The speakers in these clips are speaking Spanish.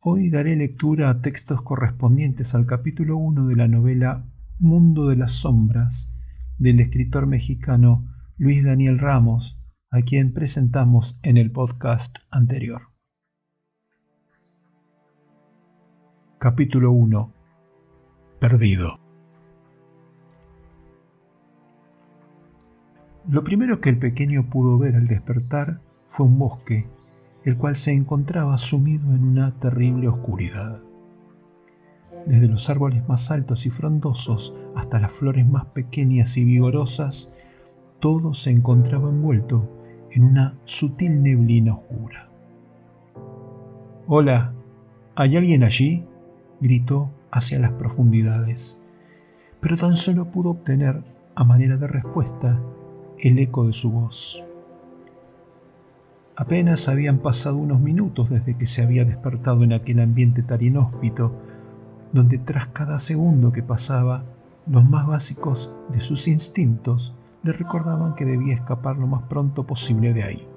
Hoy daré lectura a textos correspondientes al capítulo 1 de la novela Mundo de las Sombras del escritor mexicano Luis Daniel Ramos, a quien presentamos en el podcast anterior. Capítulo 1 Perdido Lo primero que el pequeño pudo ver al despertar fue un bosque el cual se encontraba sumido en una terrible oscuridad. Desde los árboles más altos y frondosos hasta las flores más pequeñas y vigorosas, todo se encontraba envuelto en una sutil neblina oscura. Hola, ¿hay alguien allí? gritó hacia las profundidades, pero tan solo pudo obtener, a manera de respuesta, el eco de su voz. Apenas habían pasado unos minutos desde que se había despertado en aquel ambiente tan inhóspito, donde tras cada segundo que pasaba, los más básicos de sus instintos le recordaban que debía escapar lo más pronto posible de ahí.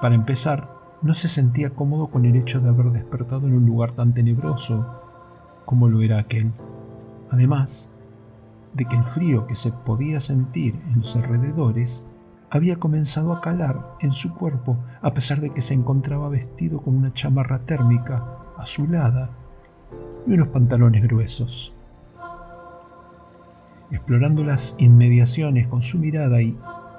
Para empezar, no se sentía cómodo con el hecho de haber despertado en un lugar tan tenebroso como lo era aquel. Además, de que el frío que se podía sentir en los alrededores había comenzado a calar en su cuerpo a pesar de que se encontraba vestido con una chamarra térmica azulada y unos pantalones gruesos. Explorando las inmediaciones con su mirada y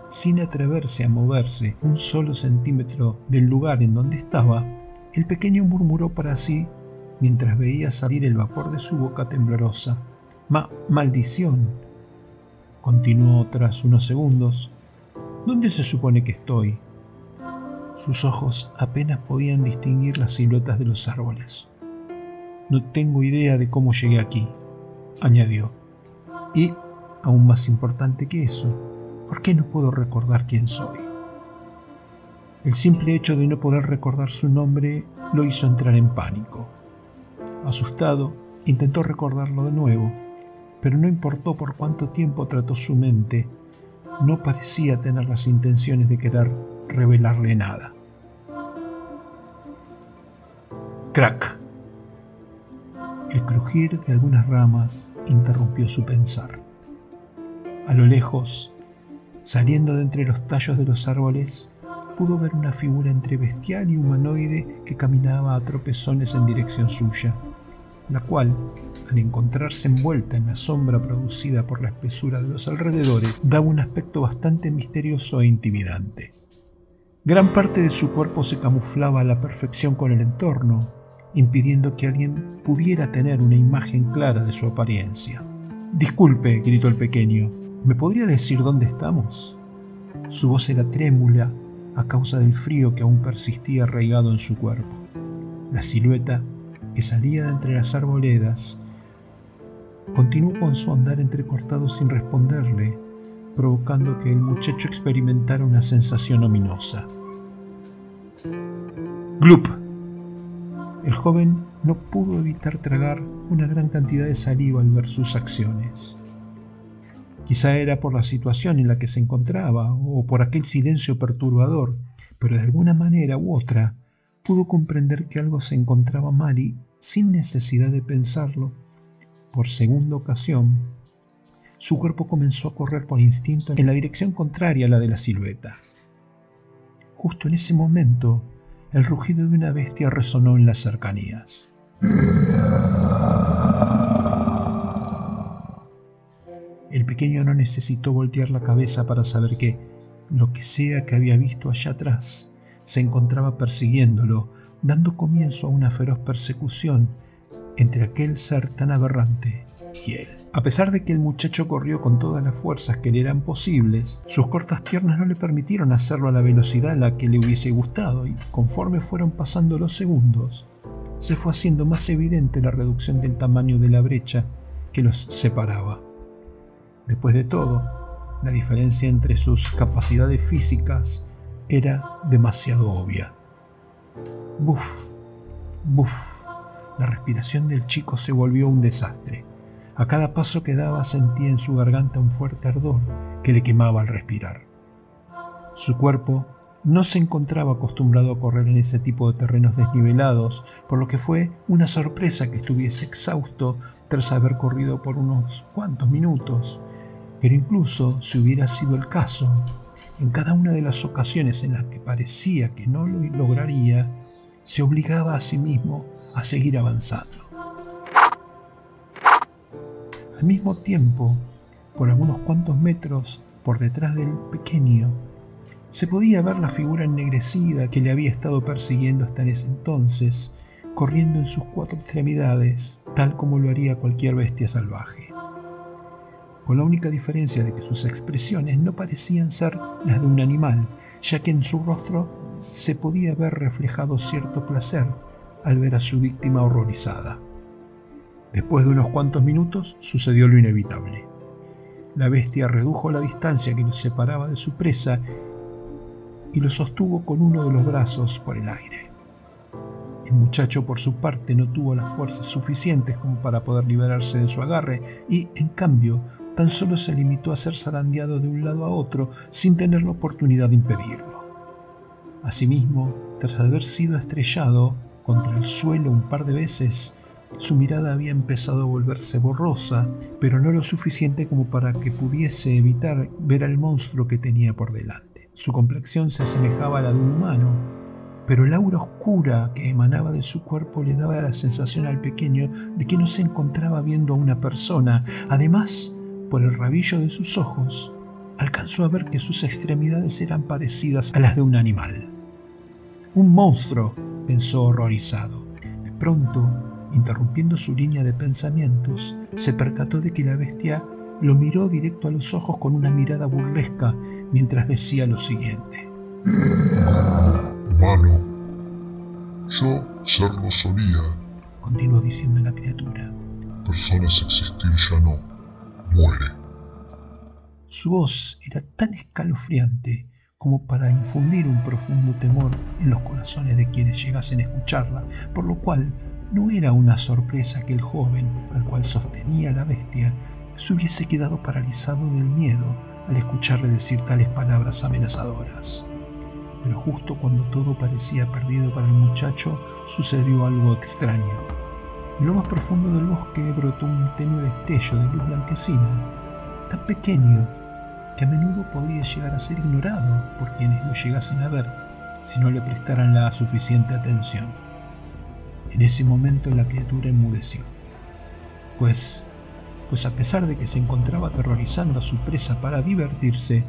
sin atreverse a moverse un solo centímetro del lugar en donde estaba, el pequeño murmuró para sí mientras veía salir el vapor de su boca temblorosa. Ma maldición. Continuó tras unos segundos ¿Dónde se supone que estoy? Sus ojos apenas podían distinguir las siluetas de los árboles. No tengo idea de cómo llegué aquí, añadió. Y, aún más importante que eso, ¿por qué no puedo recordar quién soy? El simple hecho de no poder recordar su nombre lo hizo entrar en pánico. Asustado, intentó recordarlo de nuevo, pero no importó por cuánto tiempo trató su mente no parecía tener las intenciones de querer revelarle nada. Crack. El crujir de algunas ramas interrumpió su pensar. A lo lejos, saliendo de entre los tallos de los árboles, pudo ver una figura entre bestial y humanoide que caminaba a tropezones en dirección suya, la cual al encontrarse envuelta en la sombra producida por la espesura de los alrededores, daba un aspecto bastante misterioso e intimidante. Gran parte de su cuerpo se camuflaba a la perfección con el entorno, impidiendo que alguien pudiera tener una imagen clara de su apariencia. Disculpe, gritó el pequeño, ¿me podría decir dónde estamos? Su voz era trémula a causa del frío que aún persistía arraigado en su cuerpo. La silueta que salía de entre las arboledas Continuó con su andar entrecortado sin responderle, provocando que el muchacho experimentara una sensación ominosa. ¡Glup! El joven no pudo evitar tragar una gran cantidad de saliva al ver sus acciones. Quizá era por la situación en la que se encontraba o por aquel silencio perturbador, pero de alguna manera u otra pudo comprender que algo se encontraba mal y, sin necesidad de pensarlo, por segunda ocasión, su cuerpo comenzó a correr por instinto en la dirección contraria a la de la silueta. Justo en ese momento, el rugido de una bestia resonó en las cercanías. El pequeño no necesitó voltear la cabeza para saber que lo que sea que había visto allá atrás se encontraba persiguiéndolo, dando comienzo a una feroz persecución entre aquel ser tan aberrante y él. A pesar de que el muchacho corrió con todas las fuerzas que le eran posibles, sus cortas piernas no le permitieron hacerlo a la velocidad a la que le hubiese gustado y conforme fueron pasando los segundos, se fue haciendo más evidente la reducción del tamaño de la brecha que los separaba. Después de todo, la diferencia entre sus capacidades físicas era demasiado obvia. Buf, buf, la respiración del chico se volvió un desastre. A cada paso que daba sentía en su garganta un fuerte ardor que le quemaba al respirar. Su cuerpo no se encontraba acostumbrado a correr en ese tipo de terrenos desnivelados, por lo que fue una sorpresa que estuviese exhausto tras haber corrido por unos cuantos minutos. Pero incluso si hubiera sido el caso, en cada una de las ocasiones en las que parecía que no lo lograría, se obligaba a sí mismo a seguir avanzando. Al mismo tiempo, por algunos cuantos metros por detrás del pequeño, se podía ver la figura ennegrecida que le había estado persiguiendo hasta ese entonces, corriendo en sus cuatro extremidades, tal como lo haría cualquier bestia salvaje. Con la única diferencia de que sus expresiones no parecían ser las de un animal, ya que en su rostro se podía ver reflejado cierto placer al ver a su víctima horrorizada. Después de unos cuantos minutos sucedió lo inevitable. La bestia redujo la distancia que los separaba de su presa y lo sostuvo con uno de los brazos por el aire. El muchacho por su parte no tuvo las fuerzas suficientes como para poder liberarse de su agarre y, en cambio, tan solo se limitó a ser zarandeado de un lado a otro sin tener la oportunidad de impedirlo. Asimismo, tras haber sido estrellado contra el suelo un par de veces, su mirada había empezado a volverse borrosa, pero no lo suficiente como para que pudiese evitar ver al monstruo que tenía por delante. Su complexión se asemejaba a la de un humano, pero el aura oscura que emanaba de su cuerpo le daba la sensación al pequeño de que no se encontraba viendo a una persona. Además, por el rabillo de sus ojos, alcanzó a ver que sus extremidades eran parecidas a las de un animal. Un monstruo, pensó horrorizado. De pronto, interrumpiendo su línea de pensamientos, se percató de que la bestia lo miró directo a los ojos con una mirada burlesca mientras decía lo siguiente. Humano, yo serlo solía. Continuó diciendo la criatura. Personas existir ya no. Muere. Su voz era tan escalofriante como para infundir un profundo temor en los corazones de quienes llegasen a escucharla, por lo cual no era una sorpresa que el joven, al cual sostenía la bestia, se hubiese quedado paralizado del miedo al escucharle decir tales palabras amenazadoras. Pero justo cuando todo parecía perdido para el muchacho, sucedió algo extraño. En lo más profundo del bosque brotó un tenue destello de luz blanquecina, tan pequeño que a menudo podría llegar a ser ignorado por quienes lo llegasen a ver si no le prestaran la suficiente atención. En ese momento la criatura enmudeció, pues, pues a pesar de que se encontraba aterrorizando a su presa para divertirse,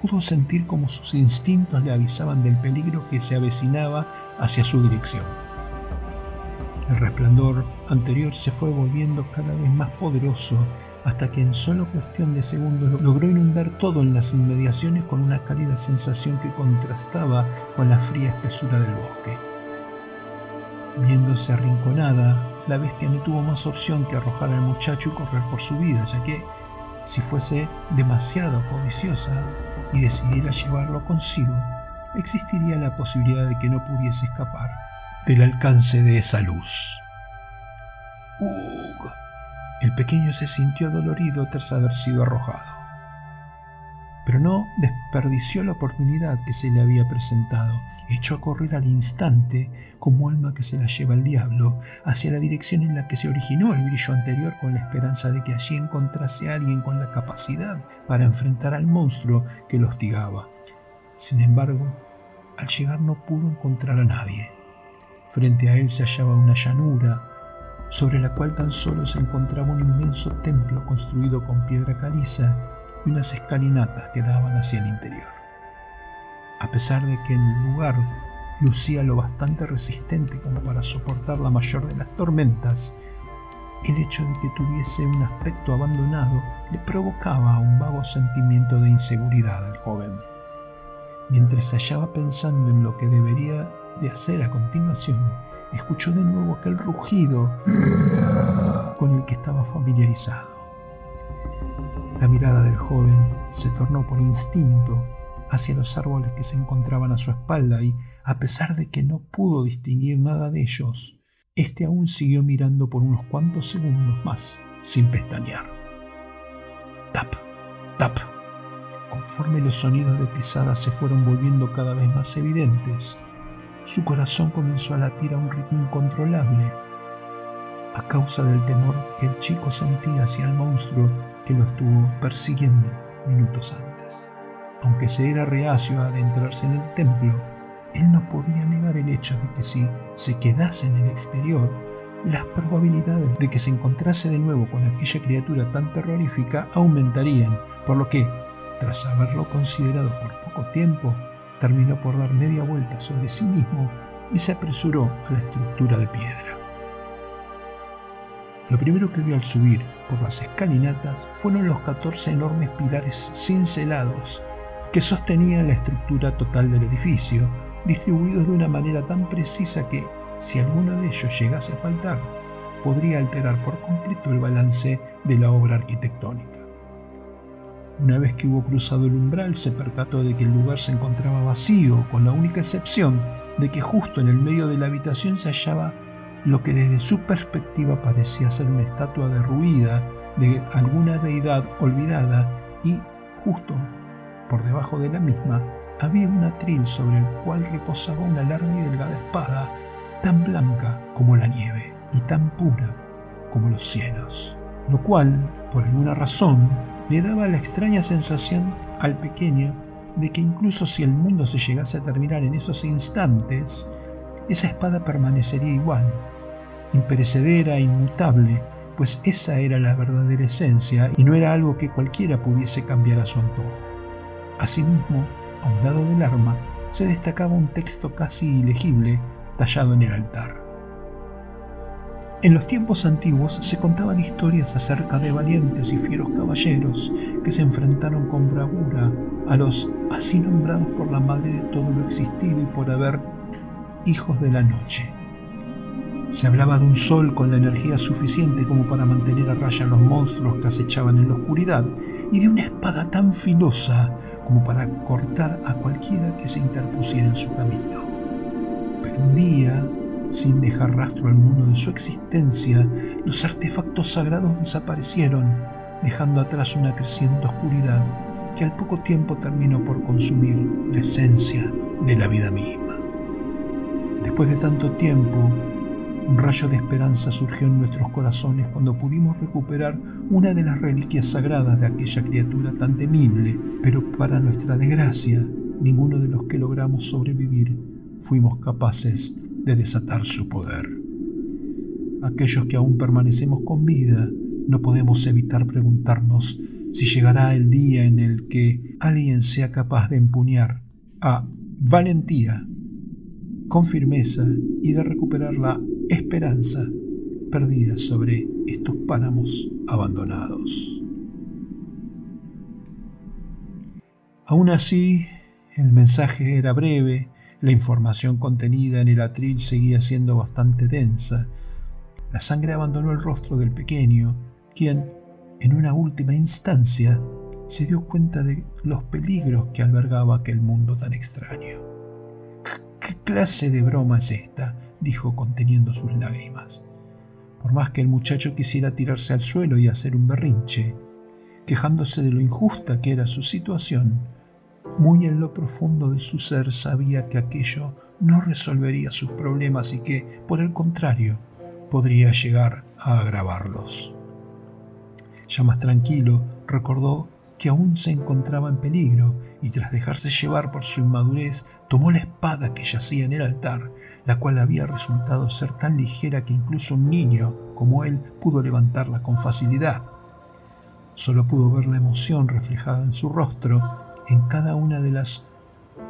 pudo sentir como sus instintos le avisaban del peligro que se avecinaba hacia su dirección. El resplandor anterior se fue volviendo cada vez más poderoso hasta que en solo cuestión de segundos logró inundar todo en las inmediaciones con una cálida sensación que contrastaba con la fría espesura del bosque. Viéndose arrinconada, la bestia no tuvo más opción que arrojar al muchacho y correr por su vida, ya que, si fuese demasiado codiciosa y decidiera llevarlo consigo, existiría la posibilidad de que no pudiese escapar del alcance de esa luz. ¡Ugh! El pequeño se sintió dolorido tras haber sido arrojado pero no desperdició la oportunidad que se le había presentado. Echó a correr al instante, como alma que se la lleva el diablo, hacia la dirección en la que se originó el brillo anterior con la esperanza de que allí encontrase a alguien con la capacidad para enfrentar al monstruo que lo hostigaba. Sin embargo, al llegar no pudo encontrar a nadie. Frente a él se hallaba una llanura, sobre la cual tan solo se encontraba un inmenso templo construido con piedra caliza y unas escalinatas que daban hacia el interior. A pesar de que el lugar lucía lo bastante resistente como para soportar la mayor de las tormentas, el hecho de que tuviese un aspecto abandonado le provocaba un vago sentimiento de inseguridad al joven. Mientras se hallaba pensando en lo que debería de hacer a continuación, escuchó de nuevo aquel rugido con el que estaba familiarizado. La mirada del joven se tornó por instinto hacia los árboles que se encontraban a su espalda y, a pesar de que no pudo distinguir nada de ellos, éste aún siguió mirando por unos cuantos segundos más sin pestañear. Tap, tap. Conforme los sonidos de pisadas se fueron volviendo cada vez más evidentes, su corazón comenzó a latir a un ritmo incontrolable a causa del temor que el chico sentía hacia el monstruo que lo estuvo persiguiendo minutos antes. Aunque se era reacio a adentrarse en el templo, él no podía negar el hecho de que si se quedase en el exterior, las probabilidades de que se encontrase de nuevo con aquella criatura tan terrorífica aumentarían, por lo que, tras haberlo considerado por poco tiempo, terminó por dar media vuelta sobre sí mismo y se apresuró a la estructura de piedra. Lo primero que vio al subir por las escalinatas fueron los 14 enormes pilares cincelados que sostenían la estructura total del edificio, distribuidos de una manera tan precisa que, si alguno de ellos llegase a faltar, podría alterar por completo el balance de la obra arquitectónica. Una vez que hubo cruzado el umbral, se percató de que el lugar se encontraba vacío, con la única excepción de que justo en el medio de la habitación se hallaba lo que desde su perspectiva parecía ser una estatua derruida de alguna deidad olvidada y justo por debajo de la misma había un atril sobre el cual reposaba una larga y delgada espada, tan blanca como la nieve y tan pura como los cielos, lo cual, por alguna razón, le daba la extraña sensación al pequeño de que incluso si el mundo se llegase a terminar en esos instantes, esa espada permanecería igual, imperecedera inmutable, pues esa era la verdadera esencia y no era algo que cualquiera pudiese cambiar a su antojo. Asimismo, a un lado del arma se destacaba un texto casi ilegible tallado en el altar. En los tiempos antiguos se contaban historias acerca de valientes y fieros caballeros que se enfrentaron con bravura a los así nombrados por la madre de todo lo existido y por haber hijos de la noche. Se hablaba de un sol con la energía suficiente como para mantener a raya a los monstruos que acechaban en la oscuridad y de una espada tan filosa como para cortar a cualquiera que se interpusiera en su camino. Pero un día, sin dejar rastro alguno de su existencia, los artefactos sagrados desaparecieron, dejando atrás una creciente oscuridad que al poco tiempo terminó por consumir la esencia de la vida misma. Después de tanto tiempo, un rayo de esperanza surgió en nuestros corazones cuando pudimos recuperar una de las reliquias sagradas de aquella criatura tan temible, pero para nuestra desgracia, ninguno de los que logramos sobrevivir fuimos capaces de desatar su poder. Aquellos que aún permanecemos con vida, no podemos evitar preguntarnos si llegará el día en el que alguien sea capaz de empuñar a valentía, con firmeza y de recuperar la esperanza perdida sobre estos páramos abandonados. Aún así, el mensaje era breve, la información contenida en el atril seguía siendo bastante densa. La sangre abandonó el rostro del pequeño, quien, en una última instancia, se dio cuenta de los peligros que albergaba aquel mundo tan extraño. ¿Qué clase de broma es esta? dijo conteniendo sus lágrimas. Por más que el muchacho quisiera tirarse al suelo y hacer un berrinche, quejándose de lo injusta que era su situación, muy en lo profundo de su ser sabía que aquello no resolvería sus problemas y que, por el contrario, podría llegar a agravarlos. Ya más tranquilo, recordó que aún se encontraba en peligro y tras dejarse llevar por su inmadurez, tomó la espada que yacía en el altar, la cual había resultado ser tan ligera que incluso un niño como él pudo levantarla con facilidad. Solo pudo ver la emoción reflejada en su rostro en cada una de las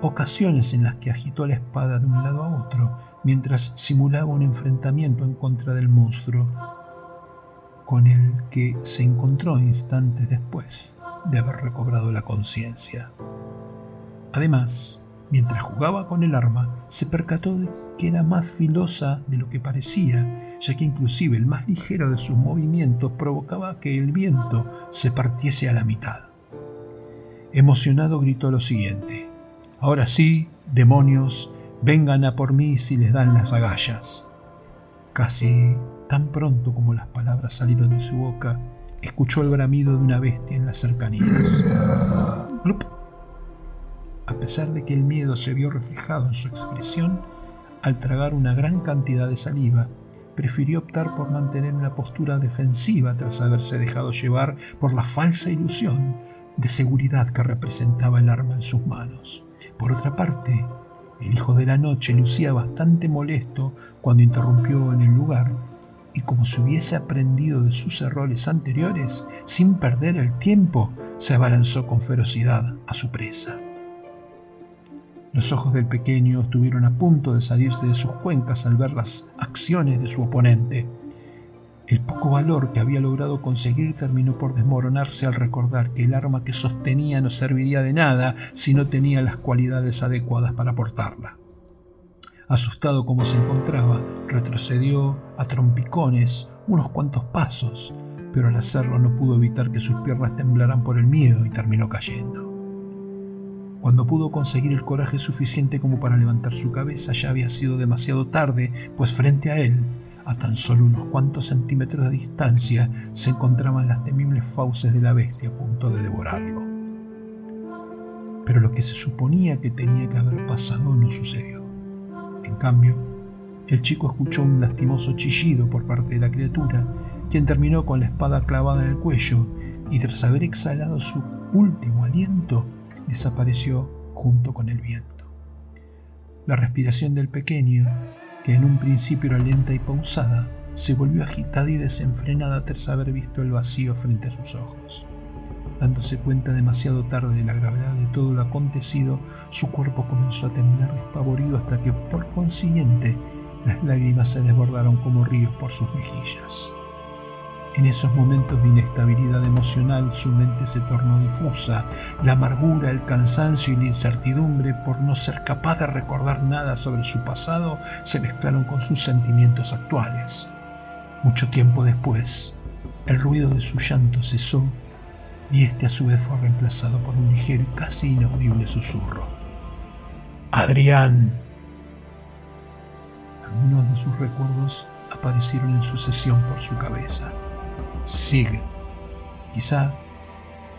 ocasiones en las que agitó la espada de un lado a otro, mientras simulaba un enfrentamiento en contra del monstruo, con el que se encontró instantes después de haber recobrado la conciencia. Además, mientras jugaba con el arma, se percató de que era más filosa de lo que parecía, ya que inclusive el más ligero de sus movimientos provocaba que el viento se partiese a la mitad. Emocionado gritó lo siguiente, Ahora sí, demonios, vengan a por mí si les dan las agallas. Casi tan pronto como las palabras salieron de su boca, escuchó el bramido de una bestia en las cercanías. A pesar de que el miedo se vio reflejado en su expresión, al tragar una gran cantidad de saliva, prefirió optar por mantener una postura defensiva tras haberse dejado llevar por la falsa ilusión de seguridad que representaba el arma en sus manos. Por otra parte, el hijo de la noche lucía bastante molesto cuando interrumpió en el lugar y como si hubiese aprendido de sus errores anteriores, sin perder el tiempo, se abalanzó con ferocidad a su presa. Los ojos del pequeño estuvieron a punto de salirse de sus cuencas al ver las acciones de su oponente. El poco valor que había logrado conseguir terminó por desmoronarse al recordar que el arma que sostenía no serviría de nada si no tenía las cualidades adecuadas para portarla. Asustado como se encontraba, retrocedió a trompicones unos cuantos pasos, pero al hacerlo no pudo evitar que sus piernas temblaran por el miedo y terminó cayendo. Cuando pudo conseguir el coraje suficiente como para levantar su cabeza ya había sido demasiado tarde, pues frente a él, a tan solo unos cuantos centímetros de distancia, se encontraban las temibles fauces de la bestia a punto de devorarlo. Pero lo que se suponía que tenía que haber pasado no sucedió. En cambio, el chico escuchó un lastimoso chillido por parte de la criatura, quien terminó con la espada clavada en el cuello y tras haber exhalado su último aliento, desapareció junto con el viento. La respiración del pequeño, que en un principio era lenta y pausada, se volvió agitada y desenfrenada tras haber visto el vacío frente a sus ojos. Dándose cuenta demasiado tarde de la gravedad de todo lo acontecido, su cuerpo comenzó a temblar despavorido hasta que, por consiguiente, las lágrimas se desbordaron como ríos por sus mejillas. En esos momentos de inestabilidad emocional su mente se tornó difusa, la amargura, el cansancio y la incertidumbre por no ser capaz de recordar nada sobre su pasado se mezclaron con sus sentimientos actuales. Mucho tiempo después, el ruido de su llanto cesó y este a su vez fue reemplazado por un ligero y casi inaudible susurro. Adrián. Algunos de sus recuerdos aparecieron en sucesión por su cabeza. Sigue. Quizá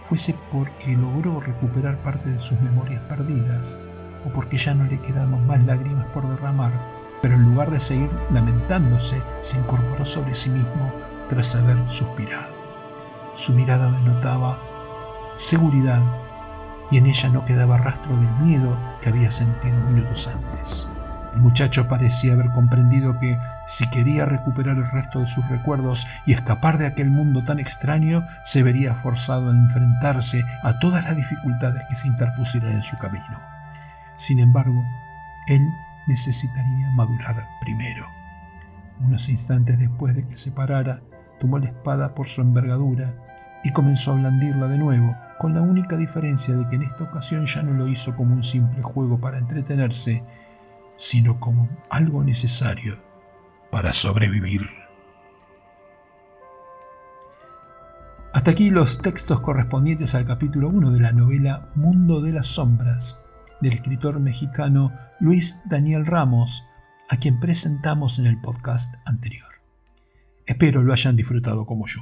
fuese porque logró recuperar parte de sus memorias perdidas, o porque ya no le quedaban más lágrimas por derramar, pero en lugar de seguir lamentándose, se incorporó sobre sí mismo tras haber suspirado. Su mirada denotaba seguridad y en ella no quedaba rastro del miedo que había sentido minutos antes. El muchacho parecía haber comprendido que, si quería recuperar el resto de sus recuerdos y escapar de aquel mundo tan extraño, se vería forzado a enfrentarse a todas las dificultades que se interpusieran en su camino. Sin embargo, él necesitaría madurar primero. Unos instantes después de que se parara, tomó la espada por su envergadura y comenzó a blandirla de nuevo, con la única diferencia de que en esta ocasión ya no lo hizo como un simple juego para entretenerse, sino como algo necesario para sobrevivir. Hasta aquí los textos correspondientes al capítulo 1 de la novela Mundo de las Sombras del escritor mexicano Luis Daniel Ramos, a quien presentamos en el podcast anterior. Espero lo hayan disfrutado como yo.